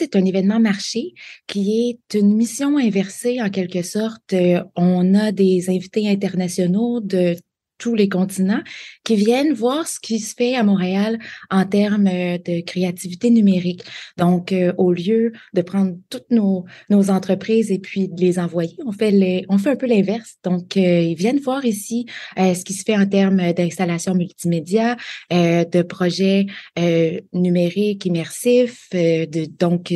c'est un événement marché qui est une mission inversée en quelque sorte. on a des invités internationaux de tous les continents qui viennent voir ce qui se fait à Montréal en termes euh, de créativité numérique. Donc, euh, au lieu de prendre toutes nos, entreprises et puis de les envoyer, on fait, on fait un peu l'inverse. Donc, euh, ils viennent voir ici ce qui se fait en termes d'installation multimédia, de projets numériques immersifs, de, donc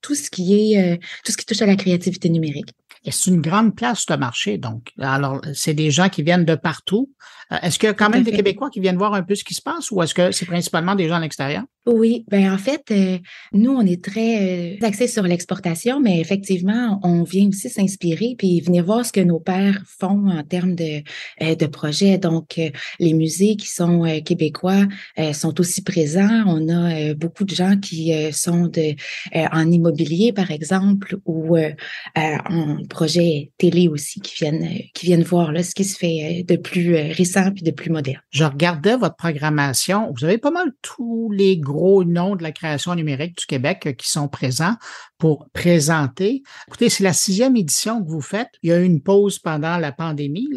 tout ce qui est tout ce qui touche à la créativité numérique. Et c'est une grande place de marché, donc. Alors, c'est des gens qui viennent de partout. Euh, est-ce qu'il y a quand même des Québécois qui viennent voir un peu ce qui se passe ou est-ce que c'est principalement des gens à l'extérieur? Oui, ben en fait, euh, nous, on est très euh, axés sur l'exportation, mais effectivement, on vient aussi s'inspirer puis venir voir ce que nos pères font en termes de, de projets. Donc, les musées qui sont québécois sont aussi présents. On a beaucoup de gens qui sont de, en immobilier, par exemple, ou en projets télé aussi qui viennent, euh, qui viennent voir là, ce qui se fait euh, de plus euh, récent puis de plus moderne. Je regardais votre programmation. Vous avez pas mal tous les gros noms de la création numérique du Québec qui sont présents pour présenter. Écoutez, c'est la sixième édition que vous faites. Il y a eu une pause pendant la pandémie,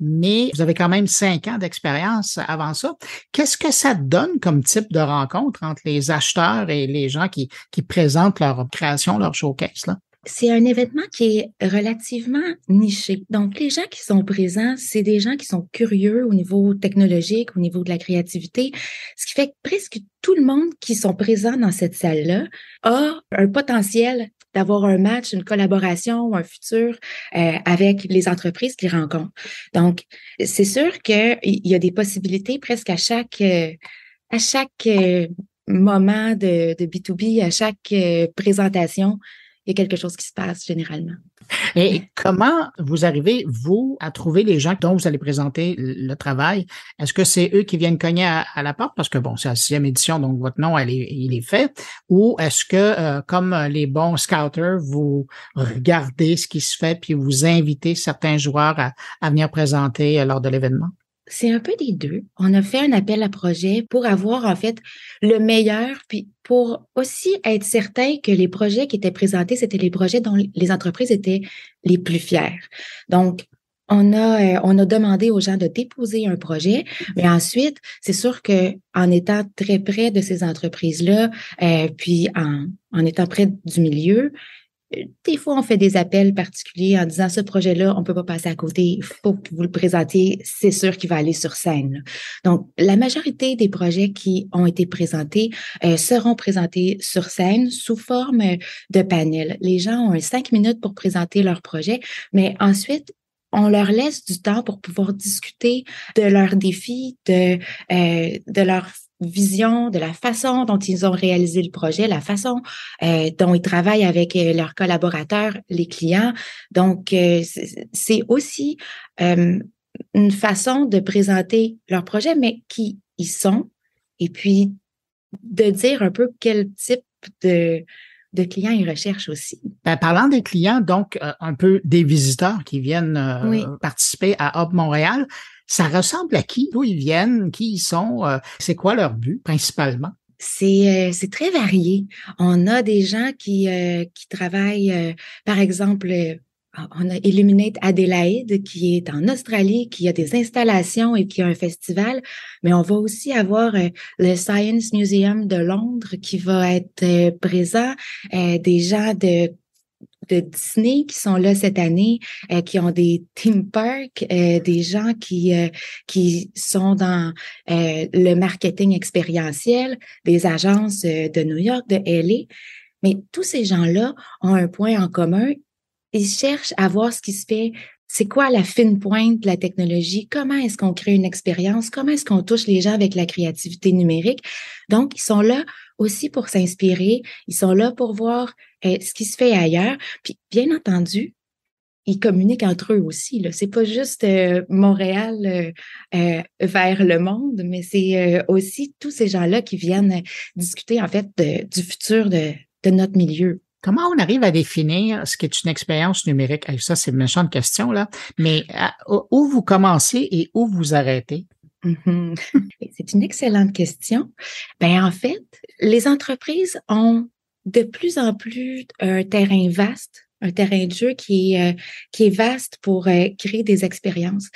mais vous avez quand même cinq ans d'expérience avant ça. Qu'est-ce que ça donne comme type de rencontre entre les acheteurs et les gens qui, présentent leur création, leur showcase? C'est un événement qui est relativement niché. Donc, les gens qui sont présents, c'est des gens qui sont curieux au niveau technologique, au niveau de la créativité, ce qui fait que presque tout le monde qui sont présents dans cette salle-là a un potentiel d'avoir un match, une collaboration ou un futur euh, avec les entreprises qu'ils rencontrent. Donc, c'est sûr qu'il y a des possibilités presque à chaque, euh, à chaque euh, moment de, de B2B, à chaque présentation il y a quelque chose qui se passe généralement. Et comment vous arrivez, vous, à trouver les gens dont vous allez présenter le travail? Est-ce que c'est eux qui viennent cogner à, la porte? Parce que bon, c'est la sixième édition, donc votre nom, elle est, il est fait. Ou est-ce que, euh, comme les bons scouters, vous regardez ce qui se fait puis vous invitez certains joueurs à, à venir présenter euh, lors de l'événement? C'est un peu des deux. On a fait un appel à projet pour avoir en fait le meilleur, puis pour aussi être certain que les projets qui étaient présentés, c'était les projets dont les entreprises étaient les plus fiers. Donc, on a, euh, on a demandé aux gens de déposer un projet, mais ensuite, c'est sûr que en étant très près de ces entreprises-là, euh, puis en étant près du milieu, des fois, on fait des appels particuliers en disant ce projet-là, on peut pas passer à côté, il faut que vous le présentiez, c'est sûr qu'il va aller sur scène. Donc, la majorité des projets qui ont été présentés euh, seront présentés sur scène sous forme de panel. Les gens ont cinq minutes pour présenter leur projet, mais ensuite, on leur laisse du temps pour pouvoir discuter de leurs défis, de, euh, de leur vision de la façon dont ils ont réalisé le projet, la façon euh, dont ils travaillent avec euh, leurs collaborateurs, les clients. Donc, euh, c'est aussi une façon de présenter leur projet, mais qui ils sont, et puis de dire un peu quel type de, de clients ils recherchent aussi. Ben, parlant des clients, donc un peu des visiteurs qui viennent participer à Hub Montréal, ça ressemble à qui? D'où ils viennent? Qui ils sont? Euh, c'est quoi leur but principalement? C'est, euh, c'est très varié. On a des gens qui, euh, qui travaillent, par exemple, on a Illuminate Adelaide qui est en Australie, qui a des installations et qui a un festival, mais on va aussi avoir le Science Museum de Londres qui va être présent, des gens de de Disney qui sont là cette année, euh, qui ont des theme parks, euh, des gens qui euh, qui sont dans le marketing expérientiel, des agences de New York, de LA. Mais tous ces gens-là ont un point en commun. Ils cherchent à voir ce qui se fait c'est quoi la fine pointe de la technologie, comment est-ce qu'on crée une expérience, comment est-ce qu'on touche les gens avec la créativité numérique? Donc, ils sont là aussi pour s'inspirer, ils sont là pour voir euh, ce qui se fait ailleurs. Puis, bien entendu, ils communiquent entre eux aussi. Ce n'est pas juste euh, Montréal euh, vers le monde, mais c'est aussi tous ces gens-là qui viennent discuter en fait du futur de, notre milieu. Comment on arrive à définir ce qu'est une expérience numérique? Ça, c'est une méchante question, là. Mais où vous commencez et où vous arrêtez? Mm-hmm. C'est une excellente question. Ben, en fait, les entreprises ont de plus en plus un terrain vaste, un terrain de jeu qui est, euh, qui est vaste pour euh, créer des expériences.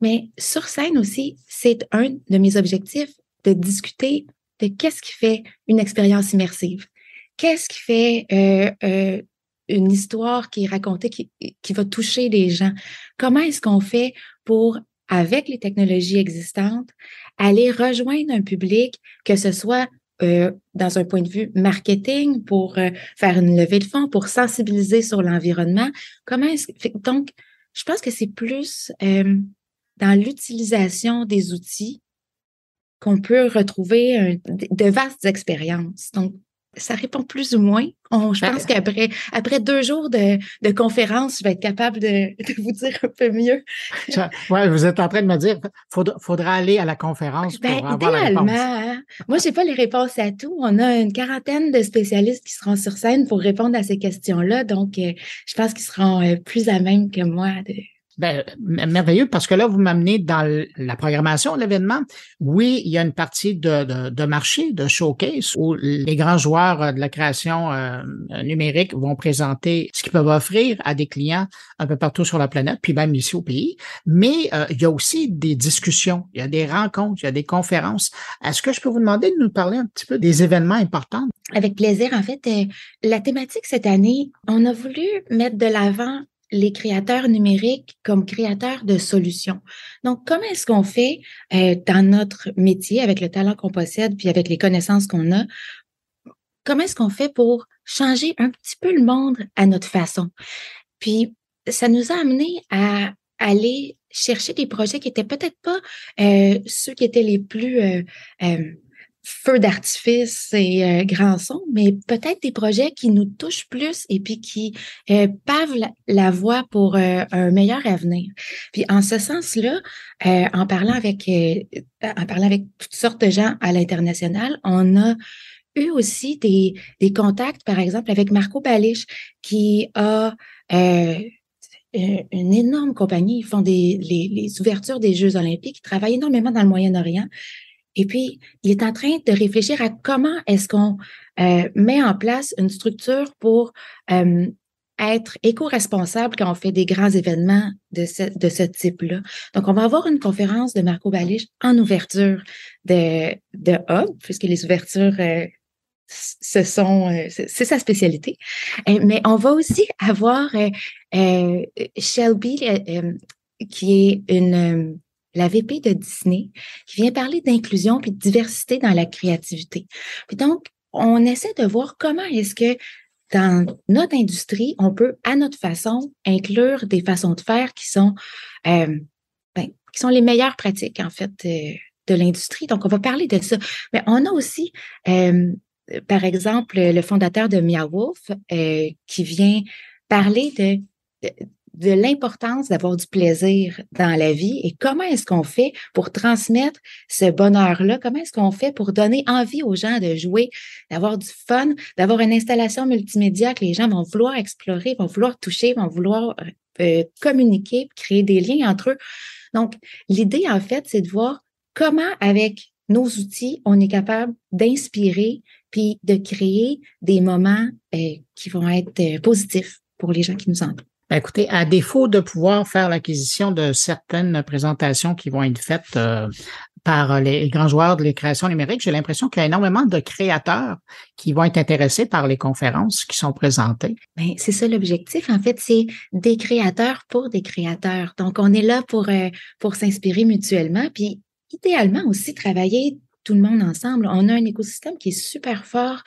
Mais sur scène aussi, c'est un de mes objectifs de discuter de qu'est-ce qui fait une expérience immersive. Qu'est-ce qui fait euh, une histoire qui est racontée, qui, qui va toucher les gens? Comment est-ce qu'on fait pour, avec les technologies existantes, aller rejoindre un public, que ce soit euh, dans un point de vue marketing, pour euh, faire une levée de fonds, pour sensibiliser sur l'environnement. Comment est-ce donc je pense que c'est plus euh, dans l'utilisation des outils qu'on peut retrouver de vastes expériences. Ça répond plus ou moins. je ben, pense qu'après après deux jours de, de conférence, je vais être capable de, de vous dire un peu mieux. Oui, vous êtes en train de me dire, faudra, faudra aller à la conférence pour ben, avoir la réponse. Hein. Moi, j'ai pas les réponses à tout. On a une quarantaine de spécialistes qui seront sur scène pour répondre à ces questions-là. Donc, euh, je pense qu'ils seront euh, plus à même que moi de, ben, merveilleux, parce que là, vous m'amenez dans la programmation de l'événement. Oui, il y a une partie de, marché, de showcase, où les grands joueurs euh, de la création euh, numérique vont présenter ce qu'ils peuvent offrir à des clients un peu partout sur la planète, puis même ici au pays. Mais euh, il y a aussi des discussions, il y a des rencontres, il y a des conférences. Est-ce que je peux vous demander de nous parler un petit peu des événements importants? Avec plaisir. En fait, la thématique cette année, on a voulu mettre de l'avant les créateurs numériques comme créateurs de solutions. Donc, comment est-ce qu'on fait euh, dans notre métier avec le talent qu'on possède puis avec les connaissances qu'on a? Comment est-ce qu'on fait pour changer un petit peu le monde à notre façon? Puis, ça nous a amené à aller chercher des projets qui étaient peut-être pas euh, ceux qui étaient les plus euh, feu d'artifice et euh, grand son, mais peut-être des projets qui nous touchent plus et puis qui euh, pavent la, voie pour euh, un meilleur avenir. Puis en ce sens-là, euh, en parlant avec en parlant avec toutes sortes de gens à l'international, on a eu aussi des, des contacts, par exemple, avec Marco Balich, qui a une énorme compagnie. Ils font des, les, les, ouvertures des Jeux olympiques. Ils travaillent énormément dans le Moyen-Orient. Et puis, il est en train de réfléchir à comment est-ce qu'on euh, met en place une structure pour euh, être éco-responsable quand on fait des grands événements de ce, de ce type-là. Donc, on va avoir une conférence de Marco Balich en ouverture de, de Hub, puisque les ouvertures, euh, ce sont, c'est sa spécialité. mais on va aussi avoir Shelby, qui est une la VP de Disney, qui vient parler d'inclusion puis de diversité dans la créativité. Puis donc, on essaie de voir comment est-ce que dans notre industrie, on peut, à notre façon, inclure des façons de faire qui sont, euh, ben, qui sont les meilleures pratiques, en fait, euh, de l'industrie. Donc, on va parler de ça. Mais on a aussi, euh, par exemple, le fondateur de Wolf qui vient parler de l'importance d'avoir du plaisir dans la vie et comment est-ce qu'on fait pour transmettre ce bonheur-là? Comment est-ce qu'on fait pour donner envie aux gens de jouer, d'avoir du fun, d'avoir une installation multimédia que les gens vont vouloir explorer, vont vouloir toucher, vont vouloir euh, euh, communiquer, créer des liens entre eux? Donc, l'idée, en fait, c'est de voir comment, avec nos outils, on est capable d'inspirer puis de créer des moments euh, qui vont être positifs pour les gens qui nous entourent. Ben, écoutez, à défaut de pouvoir faire l'acquisition de certaines présentations qui vont être faites euh, par les grands joueurs de les créations numériques, j'ai l'impression qu'il y a énormément de créateurs qui vont être intéressés par les conférences qui sont présentées. Ben, c'est ça l'objectif. En fait, c'est des créateurs pour des créateurs. Donc, on est là pour, euh, pour s'inspirer mutuellement, puis idéalement aussi travailler tout le monde ensemble. On a un écosystème qui est super fort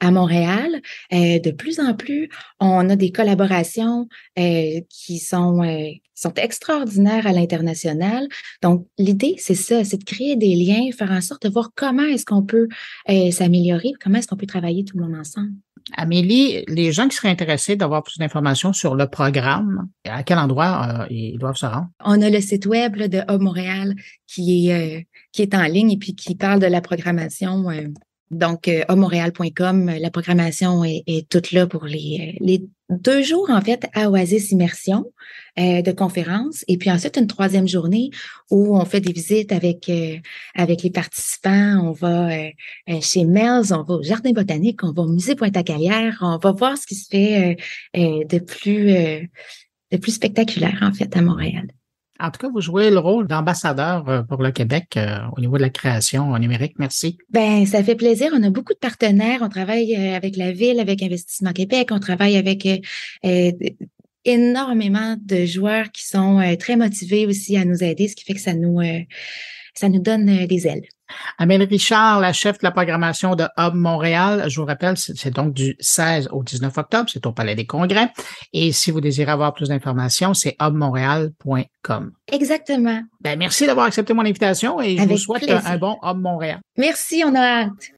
à Montréal. Euh, de plus en plus, on a des collaborations euh, qui sont euh, sont extraordinaires à l'international. Donc, l'idée, c'est ça, c'est de créer des liens, faire en sorte de voir comment est-ce qu'on peut s'améliorer, comment est-ce qu'on peut travailler tout le monde ensemble. Amélie, les gens qui seraient intéressés d'avoir plus d'informations sur le programme, à quel endroit ils doivent se rendre? On a le site web de Hub Montréal qui est qui est en ligne et puis qui parle de la programmation euh, Donc, euh, montréal.com, la programmation est, toute là pour les, les deux jours, en fait, à Oasis Immersion euh, de conférences. Et puis ensuite, une troisième journée où on fait des visites avec, euh, avec les participants. On va euh, euh chez Mel's, on va au Jardin botanique, on va au Musée Pointe-à-Calière. On va voir ce qui se fait euh, de plus, de plus spectaculaire, en fait, à Montréal. En tout cas, vous jouez le rôle d'ambassadeur euh, pour le Québec euh, au niveau de la création numérique. Merci. Ben, ça fait plaisir. On a beaucoup de partenaires. On travaille euh, avec la ville, avec Investissement Québec. On travaille avec énormément de joueurs qui sont très motivés aussi à nous aider, ce qui fait que ça nous, ça nous donne des ailes. Amélie Richard, la chef de la programmation de Hub Montréal. Je vous rappelle, c'est donc du 16 au 19 octobre, c'est au Palais des Congrès. Et si vous désirez avoir plus d'informations, c'est hubmontréal.com. Exactement. Ben, merci d'avoir accepté mon invitation et je vous souhaite un bon Hub Montréal. Merci, on a hâte.